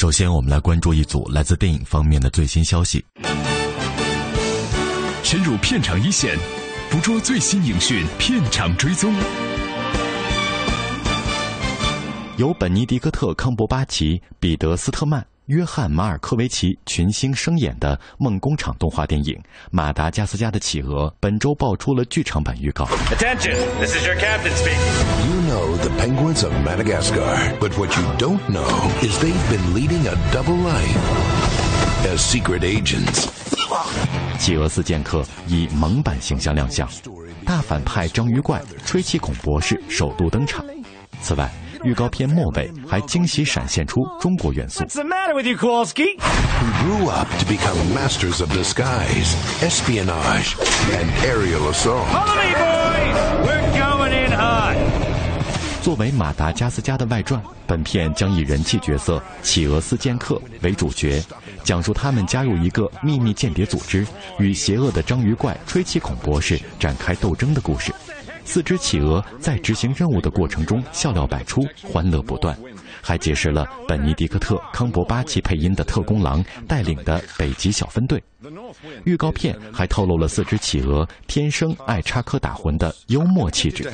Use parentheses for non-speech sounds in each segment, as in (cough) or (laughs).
首先，我们来关注一组来自电影方面的最新消息。深入片场一线，捕捉最新影讯，片场追踪。由本尼迪克特·康伯巴奇、彼得·斯特曼、约翰·马尔科维奇群星声演的梦工厂动画电影《马达加斯加的企鹅》本周爆出了剧场版预告。Attention, this is your captain speaking. You know the penguins of Madagascar, but what you don't know is they've been leading a double life as secret agents. 企鹅四剑客以萌版形象亮相，大反派章鱼怪吹气孔博士首度登场。此外，预告片末尾还惊喜闪现出中国元素。What's the matter with you, Kowalski? Who grew up to become masters of disguise, espionage, and aerial assault. Follow me, boys. We're going in hot. 作为马达加斯加的外传，本片将以人气角色企鹅斯剑客为主角，讲述他们加入一个秘密间谍组织，与邪恶的章鱼怪吹气孔博士展开斗争的故事。四只企鹅在执行任务的过程中笑料百出，欢乐不断，还结识了本尼迪克特·康伯巴奇配音的特工狼带领的北极小分队。预告片还透露了四只企鹅天生爱插科打诨的幽默气质。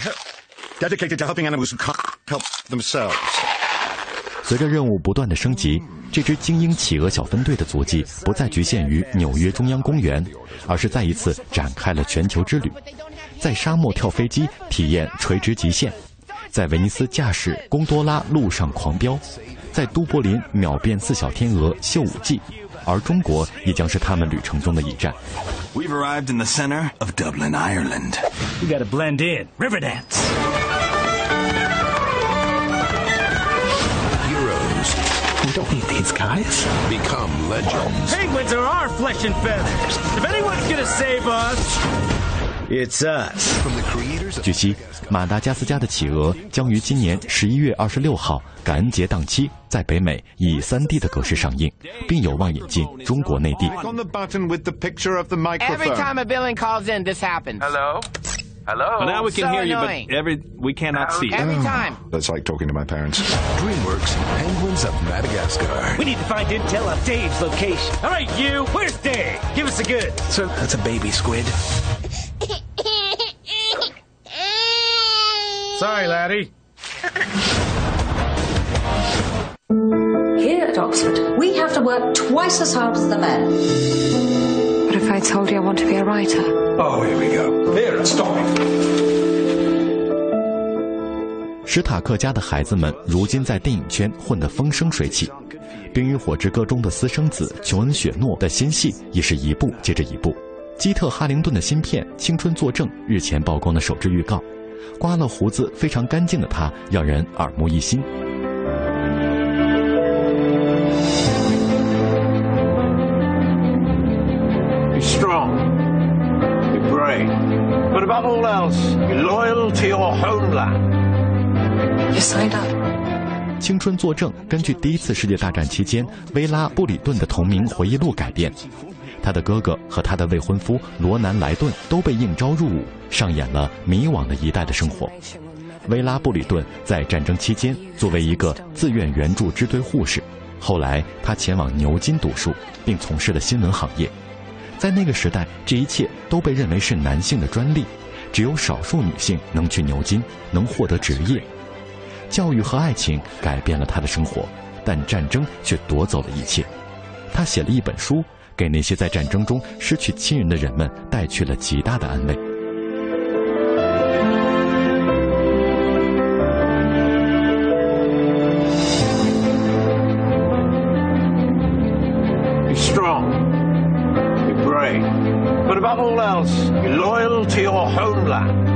随着任务不断的升级，这支精英企鹅小分队的足迹不再局限于纽约中央公园，而是再一次展开了全球之旅，在沙漠跳飞机体验垂直极限，在威尼斯驾驶贡多拉路上狂飙，在都柏林秒变四小天鹅秀舞技，而中国也将是他们旅程中的一站。 We've arrived in the center of Dublin, Ireland. You gotta blend in. Riverdance. Heroes We don't need these guys. become legends. Penguins are our flesh and feathers. If anyone's gonna save us, it's us. From the creators of 据悉，《马达加斯加的企鹅》将于今年十一月二十六号感恩节档期在北美以 3D 的格式上映，并有望引进中国内地。 On the button with the picture of the microphone. Every time a billing calls in, this happens. Hello? Hello? Well, now we can So hear annoying. you, but every we cannot see. Every time. That's like talking to my parents. DreamWorks Penguins of Madagascar. We need to find intel on Dave's location. All right, you. Where's Dave? Give us a good. So that's a baby squid. (coughs) Sorry, laddie. Here at Oxford, we have to work twice as hard as the men. What if I told you I want to be a writer? Oh, here we go. Vera, stop it. 史塔克家的孩子们如今在电影圈混得风生水起，《冰与火之歌》中的私生子琼恩·雪诺的新戏也是一部接着一部。 基特·哈灵顿的新片《青春作证》日前曝光的首支预告，刮了胡子非常干净的他让人耳目一新。Be strong. Be brave. But above all else, be loyal to your homeland. You signed up. 青春作证根据第一次世界大战期间薇拉·布里顿的同名回忆录改编，他的哥哥和他的未婚夫罗南·莱顿都被应召入伍，上演了迷惘的一代的生活。薇拉·布里顿在战争期间作为一个自愿援助支队护士，后来她前往牛津读书，并从事了新闻行业。在那个时代，这一切都被认为是男性的专利，只有少数女性能去牛津，能获得职业。教育和爱情改变了他的生活，但战争却夺走了一切。他写了一本书，给那些在战争中失去亲人的人们带去了极大的安慰。 Be strong. Be brave. But above all else, be loyal to your homeland.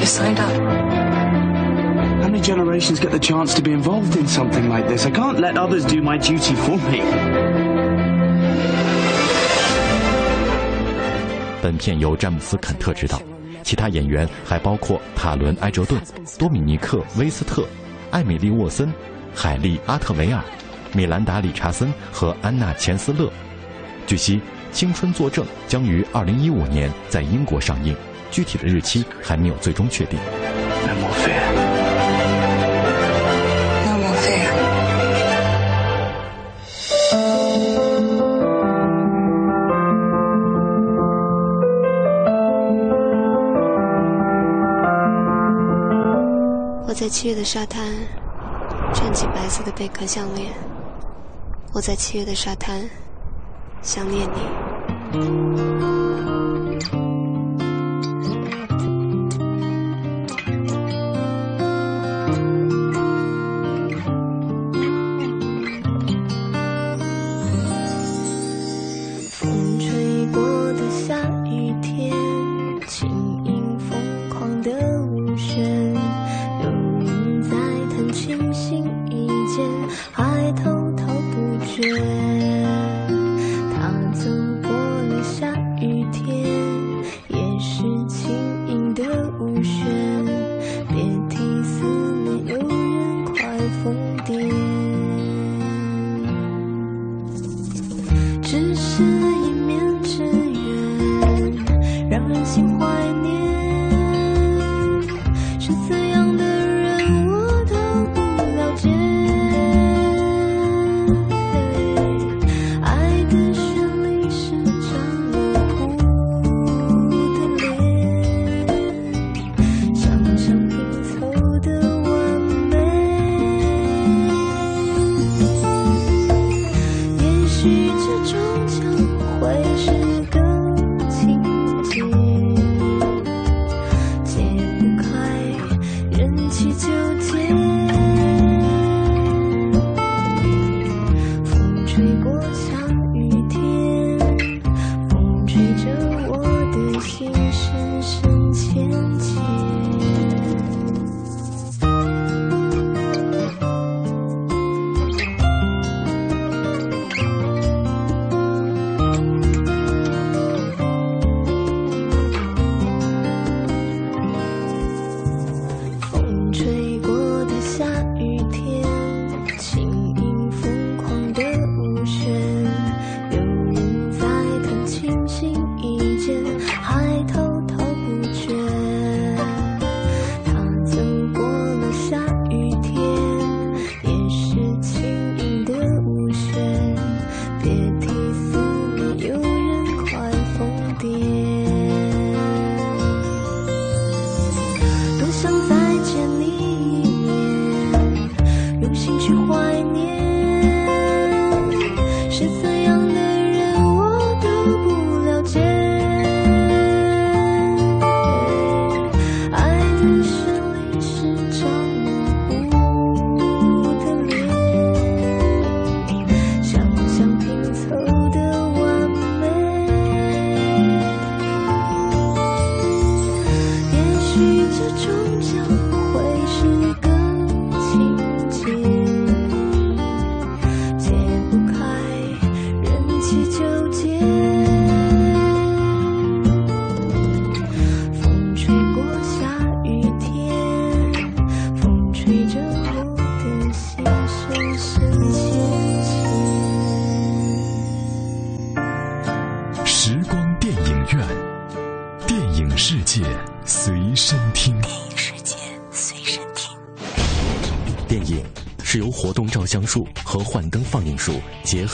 You signed up. How many generations get the chance to be involved in something like this? I can't let others do my duty for me. 本片由詹姆斯·肯特执导，其他演员还包括塔伦·埃哲顿、多米尼克·威斯特、艾米丽·沃森、海莉·阿特维尔、米兰达·理查森和安娜·钱斯勒。据悉，《青春作证》将于2015年在英国上映，具体的日期还没有最终确定。在七月的沙滩穿起白色的贝壳项链，我在七月的沙滩想念你。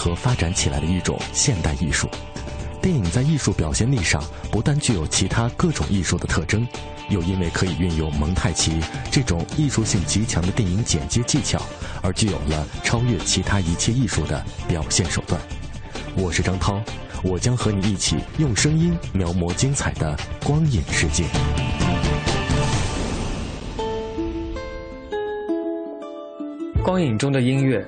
合发展起来的一种现代艺术。电影在艺术表现力上不但具有其他各种艺术的特征，又因为可以运用蒙太奇这种艺术性极强的电影剪接技巧，而具有了超越其他一切艺术的表现手段。我是张涛，我将和你一起用声音描摹精彩的光影世界。光影中的音乐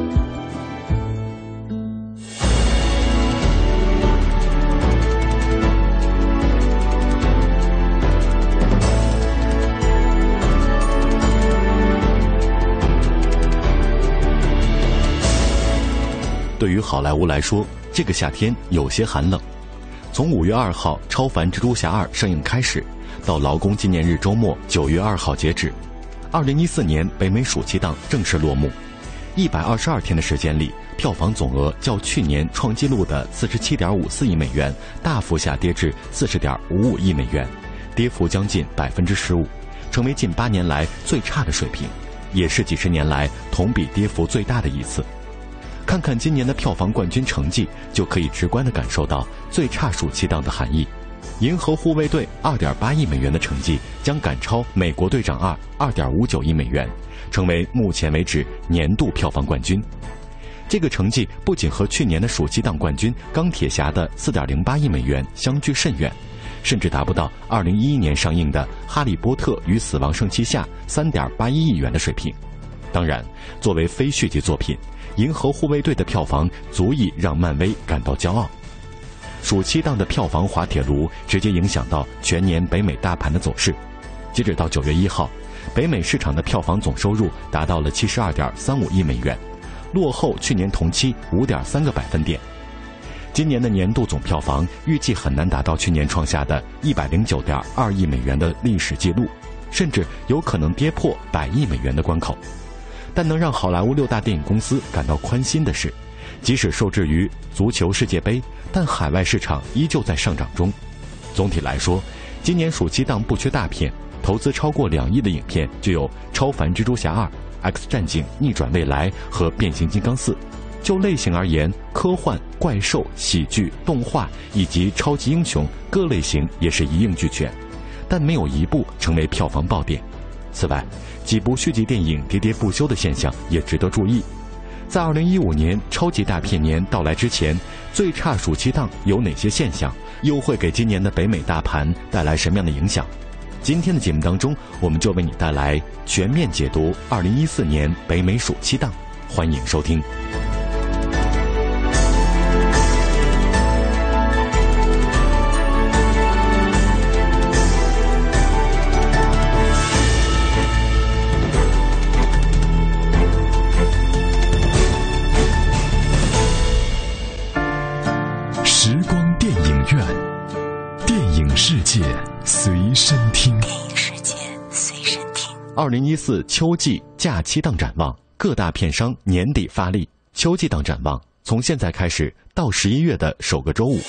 对于好莱坞来说，这个夏天有些寒冷。从五月二号《超凡蜘蛛侠二》上映开始，到劳工纪念日周末九月二号截止，二零一四年北美暑期档正式落幕。一百二十二天的时间里，票房总额较去年创纪录的四十七点五四亿美元大幅下跌至四十点五五亿美元，跌幅将近百分之十五，成为近八年来最差的水平，也是几十年来同比跌幅最大的一次。看看今年的票房冠军成绩，就可以直观地感受到最差暑期档的含义。《银河护卫队》二点八亿美元的成绩将赶超《美国队长二》二点五九亿美元，成为目前为止年度票房冠军。这个成绩不仅和去年的暑期档冠军《钢铁侠》的四点零八亿美元相距甚远，甚至达不到二零一一年上映的《哈利波特与死亡圣器下》三点八一亿元的水平。当然，作为非续集作品。《银河护卫队》的票房足以让漫威感到骄傲。暑期档的票房滑铁卢直接影响到全年北美大盘的走势。截止到九月一号，北美市场的票房总收入达到了七十二点三五亿美元，落后去年同期五点三个百分点。今年的年度总票房预计很难达到去年创下的一百零九点二亿美元的历史记录，甚至有可能跌破百亿美元的关口。但能让好莱坞六大电影公司感到宽心的是，即使受制于足球世界杯，但海外市场依旧在上涨中。总体来说，今年暑期档不缺大片，投资超过两亿的影片就有《超凡蜘蛛侠二》《X 战警：逆转未来》和《变形金刚四》。就类型而言，科幻、怪兽、喜剧、动画以及超级英雄各类型也是一应俱全，但没有一部成为票房爆点。此外，几部续集电影喋喋不休的现象也值得注意。在二零一五年超级大片年到来之前，最差暑期档有哪些现象？又会给今年的北美大盘带来什么样的影响？今天的节目当中，我们就为你带来全面解读二零一四年北美暑期档，欢迎收听。零一四秋季假期档展望，各大片商年底发力。秋季档展望，从现在开始到十一月的首个周五。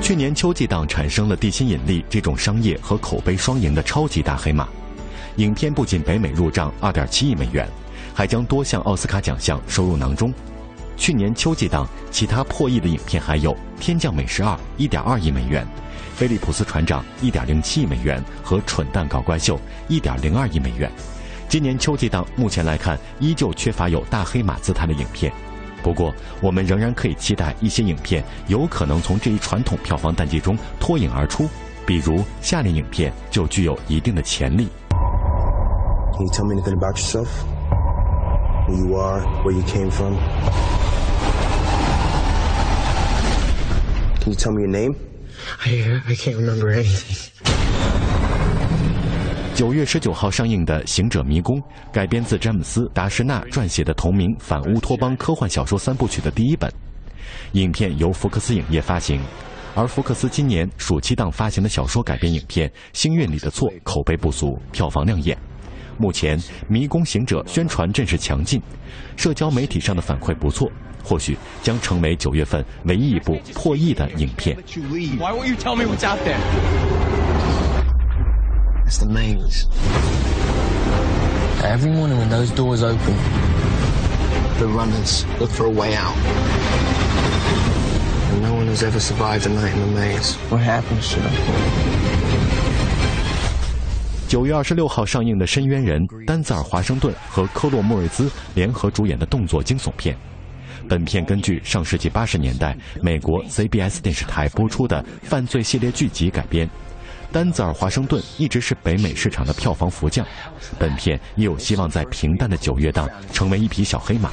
去年秋季档产生了《地心引力》这种商业和口碑双赢的超级大黑马，影片不仅北美入账二点七亿美元。还将多项奥斯卡奖项收入囊中。去年秋季档其他破亿的影片还有《天降美食二》一点二亿美元，《菲利普斯船长》一点零七亿美元和《蠢蛋搞怪秀》一点零二亿美元。今年秋季档目前来看依旧缺乏有大黑马姿态的影片，不过我们仍然可以期待一些影片有可能从这一传统票房淡季中脱颖而出，比如下列影片就具有一定的潜力。Can you tell me anything about yourself? who you are, where you came from. Can you tell me your name? I I can't remember anything. 九月十九号上映的《行者迷宫》改编自詹姆斯·达什纳撰写的同名反乌托邦科幻小说三部曲的第一本。影片由福克斯影业发行，而福克斯今年暑期档发行的小说改编影片《星运里的错》口碑不俗，票房亮眼。目前《迷宫行者》宣传阵势强劲，社交媒体上的反馈不错，或许将成为九月份唯一一部破亿的影片。Why won't you tell me what's out there? It's the maze. Every morning when those doors open, the runners look for a way out. And no one has ever survived a night in the maze. What happens to them? 九月二十六号上映的《深渊人》，丹泽尔·华盛顿和科洛·莫瑞兹联合主演的动作惊悚片。本片根据上世纪八十年代美国 CBS 电视台播出的犯罪系列剧集改编。丹泽尔·华盛顿一直是北美市场的票房福将，本片也有希望在平淡的九月档成为一匹小黑马。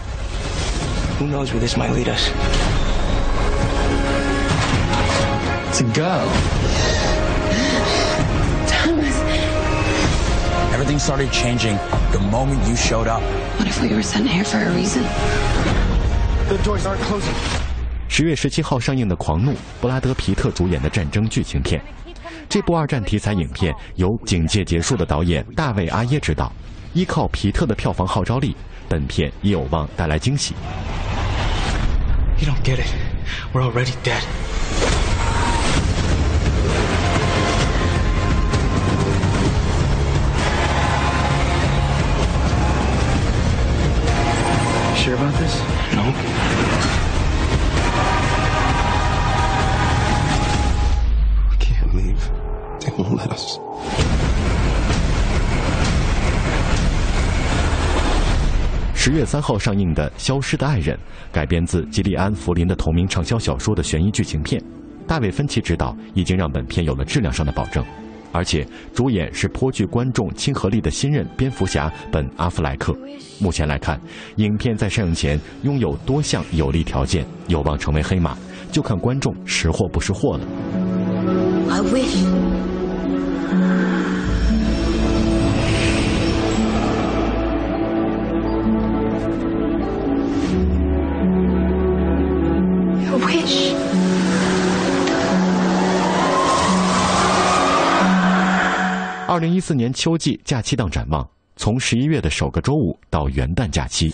Who knows where this might lead us? It's a girl. Thomas. Everything started changing the moment you showed up. What if we were sent here for a reason? 十月十七号上映的《狂怒》，布拉德·皮特主演的战争剧情片。这部二战题材影片由《警戒结束》的导演大卫·阿耶执导，依靠皮特的票房号召力，本片也有望带来惊喜。You don't get it. We're already dead. Sure about this? No. We can't leave. They won't let us. (laughs) 十月三号上映的《消失的爱人》改编自吉利安·弗林的同名畅销小说的悬疑剧情片，大卫·芬奇执导，已经让本片有了质量上的保证，而且主演是颇具观众亲和力的新任蝙蝠侠本·阿弗莱克。目前来看，影片在上映前拥有多项有利条件，有望成为黑马，就看观众识货不识货了。I wish. 二零一四年秋季假期档展望，从十一月的首个周五到元旦假期。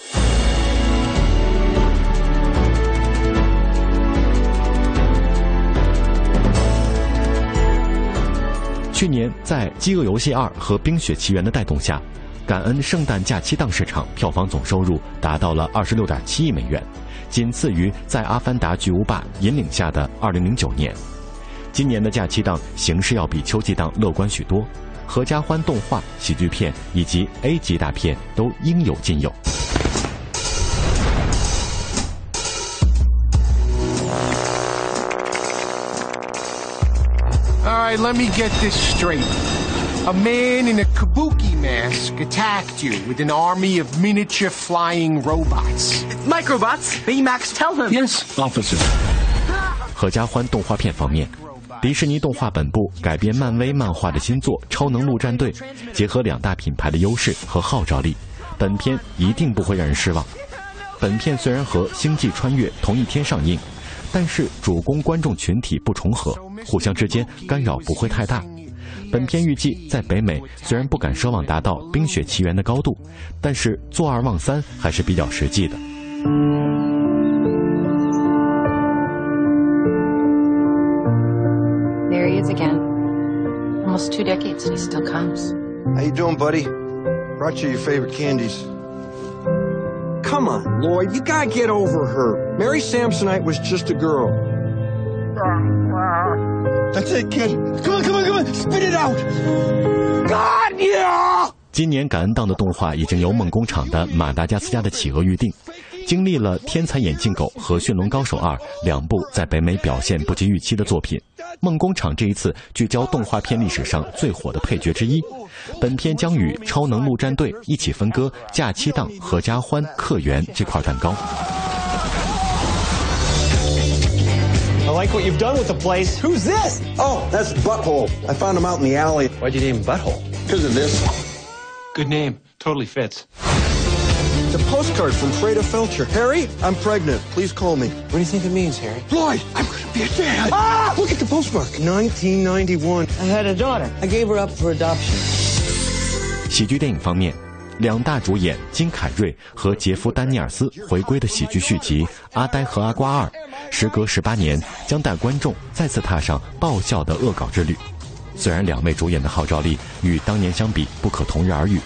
去年在《饥饿游戏二》和《冰雪奇缘》的带动下，感恩圣诞假期档市场票房总收入达到了二十六点七亿美元，仅次于在《阿凡达》巨无霸引领下的二零零九年。今年的假期档形势要比秋季档乐观许多，合家欢动画、喜剧片以及 A 级大片都应有尽有。All right, let me get this straight. A man in a kabuki mask attacked you with an army of miniature flying robots. Microbots? Baymax, tell him. Yes, officer. 合家欢动画片方面，迪士尼动画本部改编漫威漫画的新作《超能陆战队》，结合两大品牌的优势和号召力，本片一定不会让人失望。本片虽然和《星际穿越》同一天上映，但是主攻观众群体不重合，互相之间干扰不会太大。本片预计在北美虽然不敢奢望达到《冰雪奇缘》的高度，但是坐二望三还是比较实际的。There he is again. Almost two decades and he still comes. How you doing, buddy? Brought you your favorite candies. Come on, Lloyd, you gotta get over her. Mary Samsonite was just a girl. That's it, kid. Come on, come on, come on. Spit it out. God, yeah! 今年感恩档的动画已经由梦工厂的《马达加斯加的企鹅》预定，经历了《天才眼镜狗》和《驯龙高手二》两部在北美表现不及预期的作品， 梦工厂这一次聚焦动画片历史上最火的配角之一。本片将与《超能陆战队》一起分割假期档、合家欢、客源这块蛋糕。I like what you've done with the place. Who's this? Oh, that's Butthole. I found him out in the alley. Why'd you name him Butthole? Because of this. Good name. Totally fits. It's a postcard from Freda Felcher. Harry, I'm pregnant. Please call me. What do you think it means, Harry? Lloyd, I'm gonna be a dad. Ah! Look at the postmark. 1991. I had a daughter. I gave her up for adoption. 喜剧电影方面，两大主演金凯瑞和杰夫·丹尼尔斯回归的喜剧续集《阿呆和阿瓜二》，时隔十八年将带观众再次踏上爆笑的恶搞之旅。虽然两位主演的号召力与当年相比不可同日而语，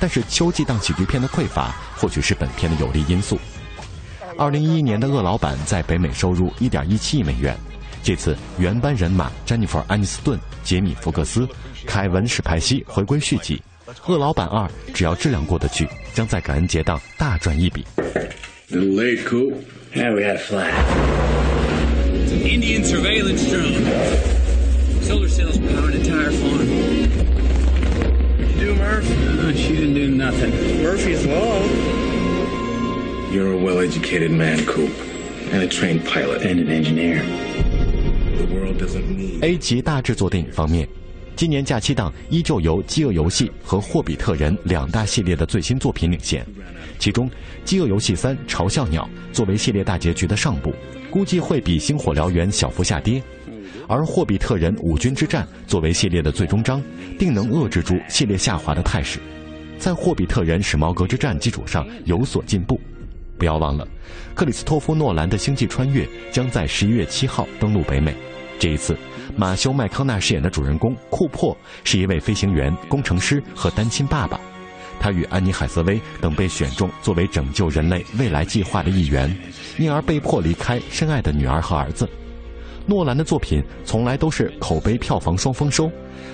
但是秋季档喜剧片的匮乏或许是本片的有利因素。二零一一年的《恶老板》在北美收入一点一七亿美元。这次原班人马詹妮弗·安妮斯顿、杰米·福克斯、凯文·史派西回归续集，《恶老板二》只要质量过得去，将在感恩节档大赚一笔。Late, Coop. Yeah, we had flat. Indian surveillance drone. Solar cells power an entire farm. You do, Murph? Uh, she didn't do nothing. Murphy's Law. You're a well-educated man, Coop, and a trained pilot and an engineer. The world doesn't need. A 级大制作电影方面，今年假期档依旧由《饥饿游戏》和《霍比特人》两大系列的最新作品领衔。其中，《饥饿游戏三：嘲笑鸟》作为系列大结局的上部，估计会比《星火燎原》小幅下跌；而《霍比特人：五军之战》作为系列的最终章，定能遏制住系列下滑的态势，在《霍比特人：史矛革之战》基础上有所进步。不要忘了，克里斯托夫·诺兰的《星际穿越》将在十一月七号登陆北美。这一次，马修·麦康纳饰演的主人公库珀是一位飞行员、工程师和单亲爸爸。他与安妮·海瑟薇等被选中作为拯救人类未来计划的一员，因而被迫离开深爱的女儿和儿子。诺兰的作品从来都是口碑、票房双丰收，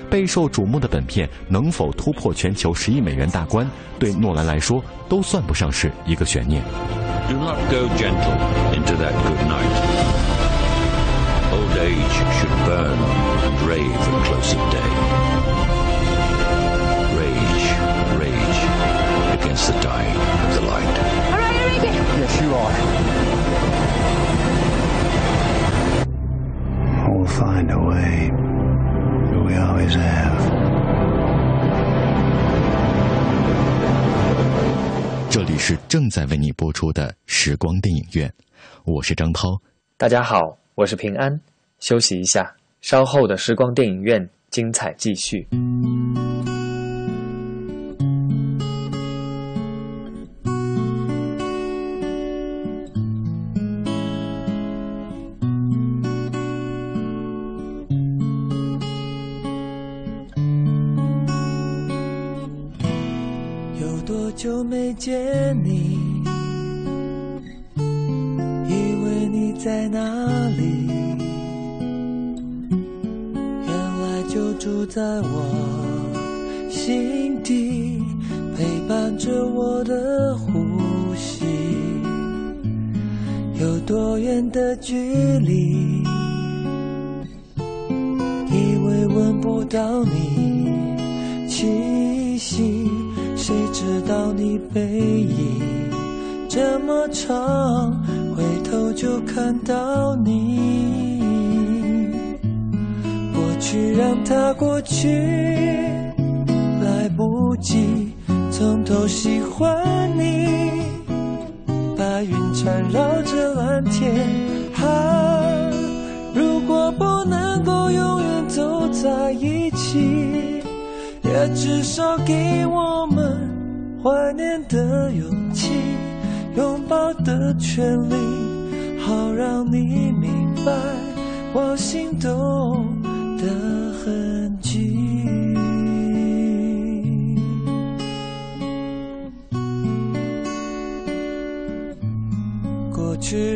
备受瞩目的本片能否突破全球十亿美元大关，对诺兰来说都算不上是一个悬念。Do not go gentle into that good night. Old age should burn and rave at close of day. Rage, rage against the dying of the light. All right, Enrique. Yes, you are. We'll find a way. We always have. 这里是正在为你播出的时光电影院，我是张涛。大家好，我是平安。休息一下，稍后的时光电影院精彩继续。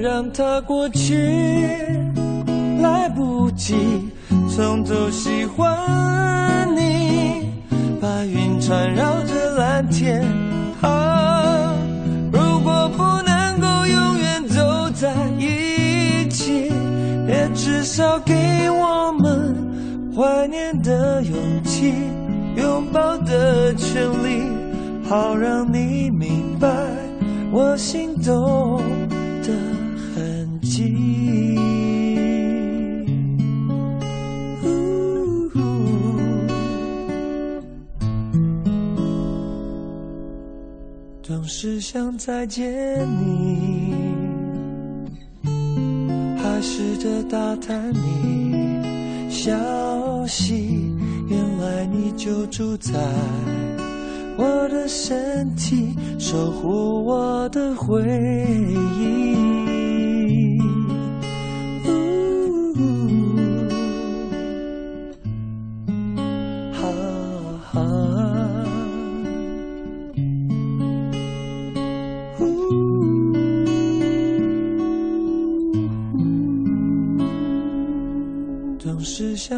让它过去，来不及从头喜欢你。白云缠绕着蓝天，啊，如果不能够永远走在一起，也至少给我们怀念的勇气，拥抱的权利，好让你明白我心动只想再见你，还试着打探你消息。原来你就住在我的身体，守护我的回忆。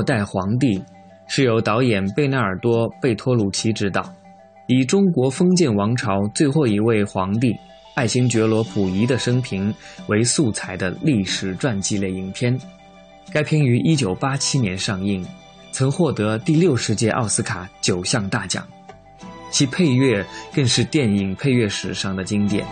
末代皇帝》是由导演贝纳尔多·贝托鲁奇执导，以中国封建王朝最后一位皇帝爱新觉罗溥仪的生平为素材的历史传记类影片。该片于1987年上映，曾获得第六十届奥斯卡九项大奖，其配乐更是电影配乐史上的经典。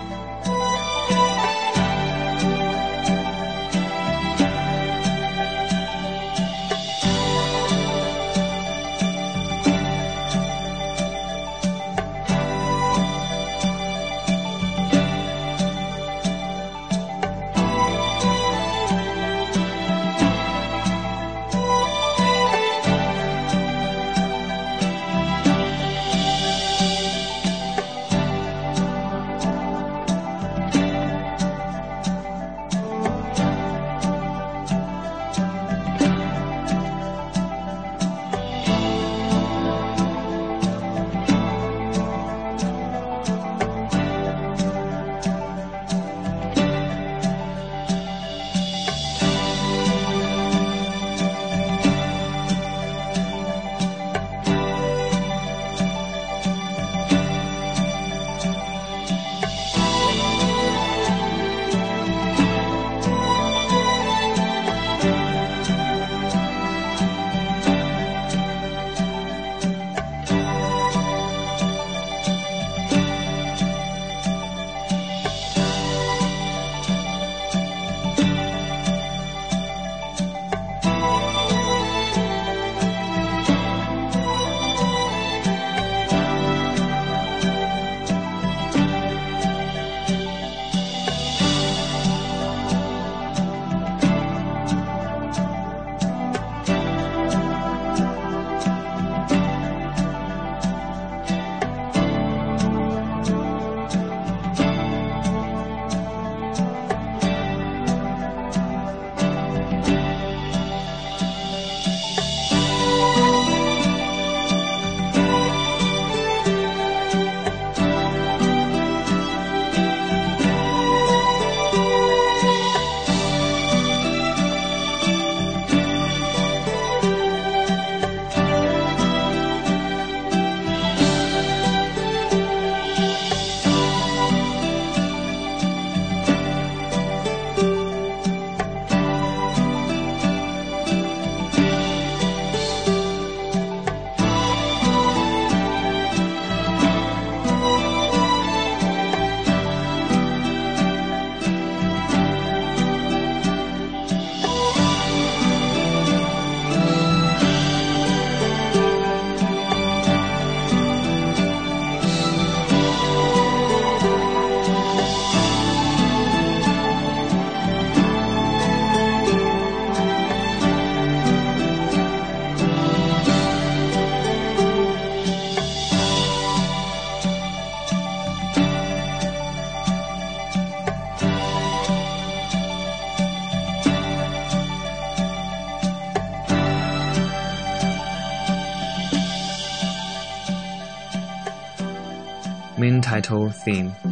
Theme.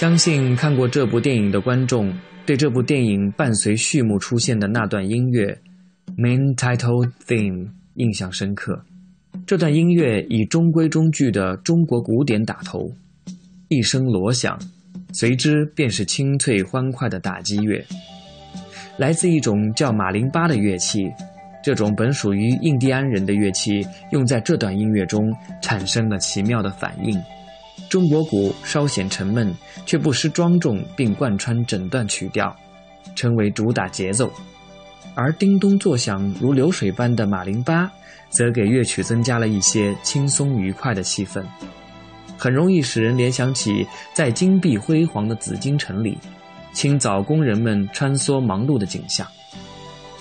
相信看过这部电影的观众，对这部电影伴随序幕出现的那段音乐 （Main Title Theme） 印象深刻。这段音乐以中规中矩的中国古典打头，一声锣响，随之便是清脆欢快的打击乐，来自一种叫马林巴的乐器。这种本属于印第安人的乐器，用在这段音乐中产生了奇妙的反应。中国鼓稍显沉闷，却不失庄重，并贯穿整段曲调，成为主打节奏。而叮咚作响如流水般的马林巴，则给乐曲增加了一些轻松愉快的气氛，很容易使人联想起在金碧辉煌的紫禁城里，清早工人们穿梭忙碌的景象。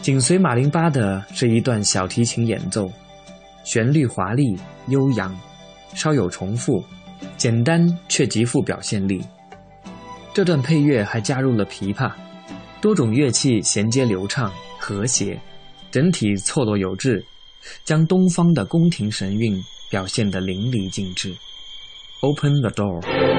紧随马林巴的是一段小提琴演奏，旋律华丽悠扬，稍有重复，简单却极富表现力。这段配乐还加入了琵琶，多种乐器衔接流畅和谐，整体错落有致，将东方的宫廷神韵表现得淋漓尽致。Open the door。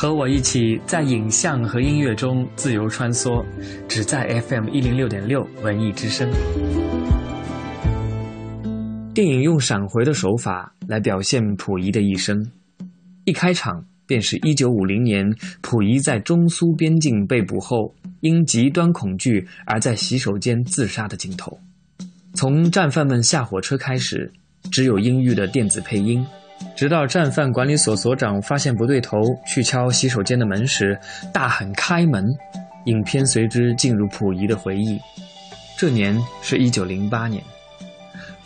和我一起在影像和音乐中自由穿梭，只在 FM 一零六点六文艺之声。电影用闪回的手法来表现溥仪的一生。一开场便是一九五零年溥仪在中苏边境被捕后，因极端恐惧而在洗手间自杀的镜头。从战犯们下火车开始，只有阴郁的电子配音，直到战犯管理所所长发现不对头，去敲洗手间的门时，大喊“开门”。影片随之进入溥仪的回忆。这年是一九零八年，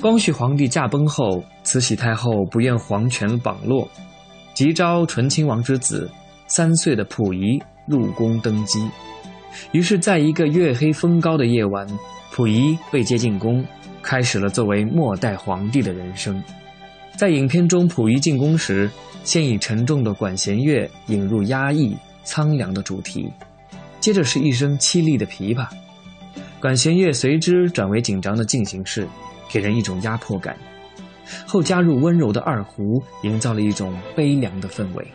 光绪皇帝驾崩后，慈禧太后不愿皇权榜落，急召醇亲王之子三岁的溥仪入宫登基。于是，在一个月黑风高的夜晚，溥仪被接进宫，开始了作为末代皇帝的人生。在影片中，溥仪进宫时，先以沉重的管弦乐引入压抑苍凉的主题。接着是一声凄厉的琵琶，管弦乐随之转为紧张的进行式，给人一种压迫感。后加入温柔的二胡，营造了一种悲凉的氛围。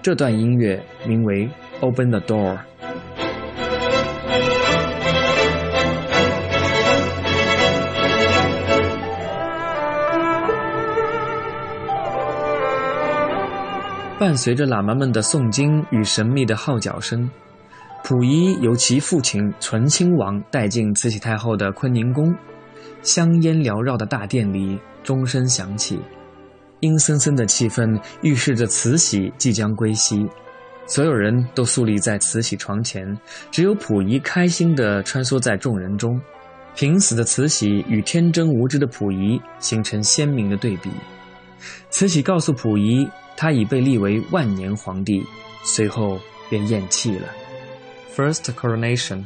这段音乐名为《Open the Door》。伴随着喇嘛们的诵经与神秘的号角声。溥仪由其父亲醇亲王带进慈禧太后的坤宁宫，香烟缭绕的大殿里，钟声响起，阴森森的气氛预示着慈禧即将归西。所有人都肃立在慈禧床前，只有溥仪开心地穿梭在众人中。平死的慈禧与天真无知的溥仪形成鲜明的对比。慈禧告诉溥仪，他已被立为万年皇帝，随后便咽气了。first coronation.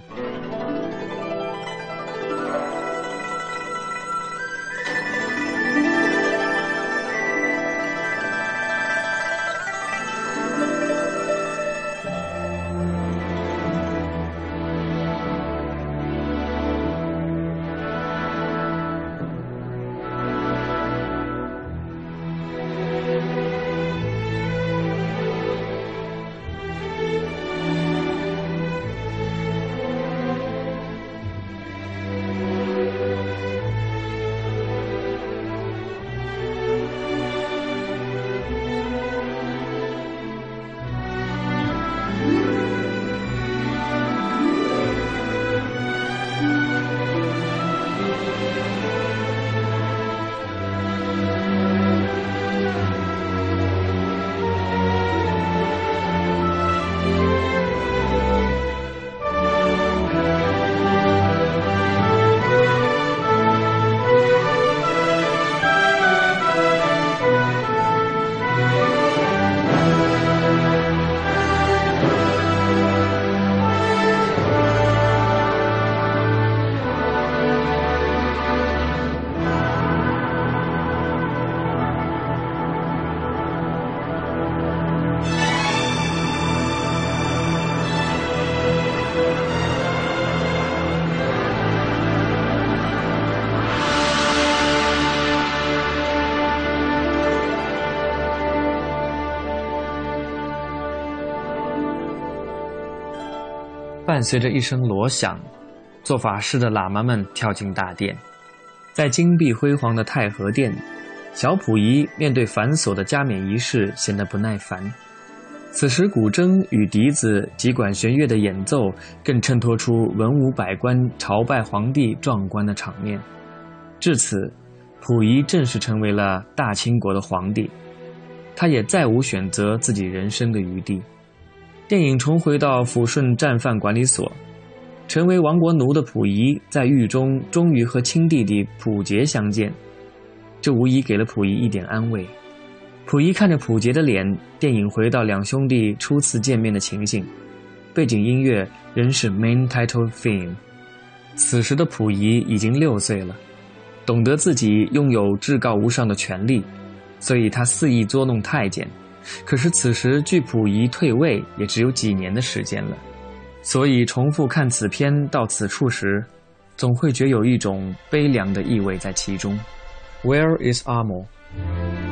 伴随着一声锣响，做法事的喇嘛们跳进大殿，在金碧辉煌的太和殿，小溥仪面对繁琐的加冕仪式显得不耐烦。此时，古筝与笛子及管弦乐的演奏更衬托出文武百官朝拜皇帝壮观的场面。至此，溥仪正式成为了大清国的皇帝，他也再无选择自己人生的余地。电影重回到抚顺战犯管理所，成为亡国奴的溥仪在狱中终于和亲弟弟溥杰相见，这无疑给了溥仪一点安慰。溥仪看着溥杰的脸，电影回到两兄弟初次见面的情形，背景音乐仍是 Main Title Theme。此时的溥仪已经六岁了，懂得自己拥有至高无上的权利，所以他肆意捉弄太监。可是此时距溥仪退位也只有几年的时间了，所以重复看此片到此处时，总会觉有一种悲凉的意味在其中。Where is Amo？